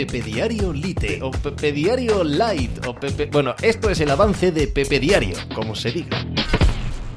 Pepe Diario Lite o Pepe Diario Light o Pepe... Bueno, esto es el avance de Pepe Diario, como se diga.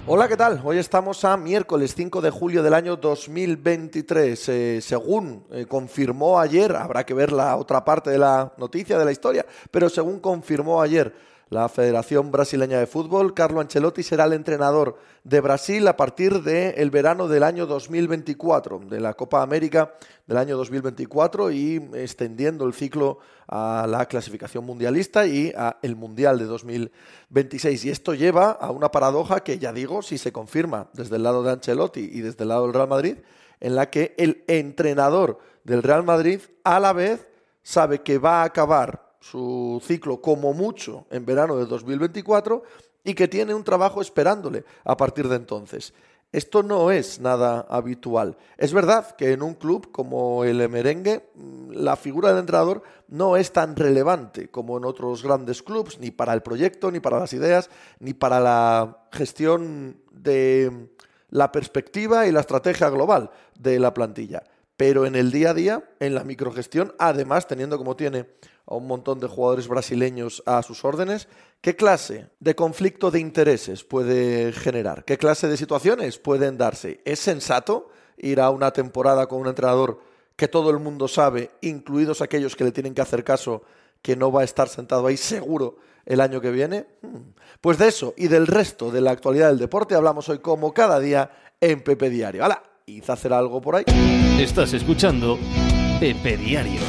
Hola, ¿qué tal? Hoy estamos a miércoles 5 de julio del año 2023. Eh, según eh, confirmó ayer, habrá que ver la otra parte de la noticia, de la historia, pero según confirmó ayer la Federación Brasileña de Fútbol, Carlo Ancelotti será el entrenador de Brasil a partir del verano del año 2024, de la Copa América del año 2024 y extendiendo el ciclo a la clasificación mundialista y a el Mundial de 2026. Y esto lleva a una paradoja que ya digo, si se confirma desde el lado de Ancelotti y desde el lado del Real Madrid, en la que el entrenador del Real Madrid a la vez sabe que va a acabar su ciclo como mucho en verano de 2024 y que tiene un trabajo esperándole a partir de entonces. Esto no es nada habitual. Es verdad que en un club como el merengue mm, la figura del entrenador no es tan relevante como en otros grandes clubes, ni para el proyecto, ni para las ideas, ni para la gestión de la perspectiva y la estrategia global de la plantilla. Pero en el día a día, en la microgestión, además teniendo como tiene a un montón de jugadores brasileños a sus órdenes, ¿qué clase de conflicto de intereses puede generar? ¿Qué clase de situaciones pueden darse? ¿Es sensato ir a una temporada con un entrenador que todo el mundo sabe, incluidos aquellos que le tienen que hacer caso, que no va a estar sentado ahí seguro el año que viene? Hmm. Pues de eso y del resto de la actualidad del deporte hablamos hoy como cada día en Pepe Diario. ¡Hala! Hice hacer algo por ahí. Estás escuchando Pepe Diario.